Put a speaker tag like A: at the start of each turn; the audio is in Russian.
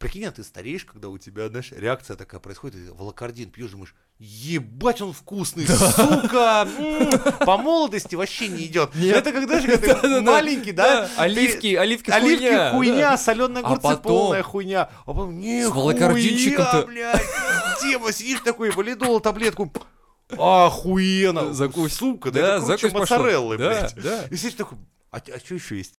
A: Прикинь, а ты стареешь, когда у тебя, знаешь, реакция такая происходит, ты волокордин пьешь, думаешь, ебать он вкусный, сука, м, по молодости вообще не идет.
B: Нет.
A: Это когда же когда
B: Да-да-да.
A: маленький, да?
B: Оливки, оливки,
A: Оливки
B: хуйня.
A: хуйня,
B: да.
A: соленые
B: А
A: огурцы
B: потом-
A: полная хуйня. А потом не
B: волокординчиком-то.
A: блядь. Тема, сидишь такой, валидол, таблетку. Охуенно.
B: Закусь.
A: Сука, да,
B: Да,
A: это круче моцареллы,
B: Да,
A: блядь.
B: да.
A: И сидишь такой, а, а что еще есть?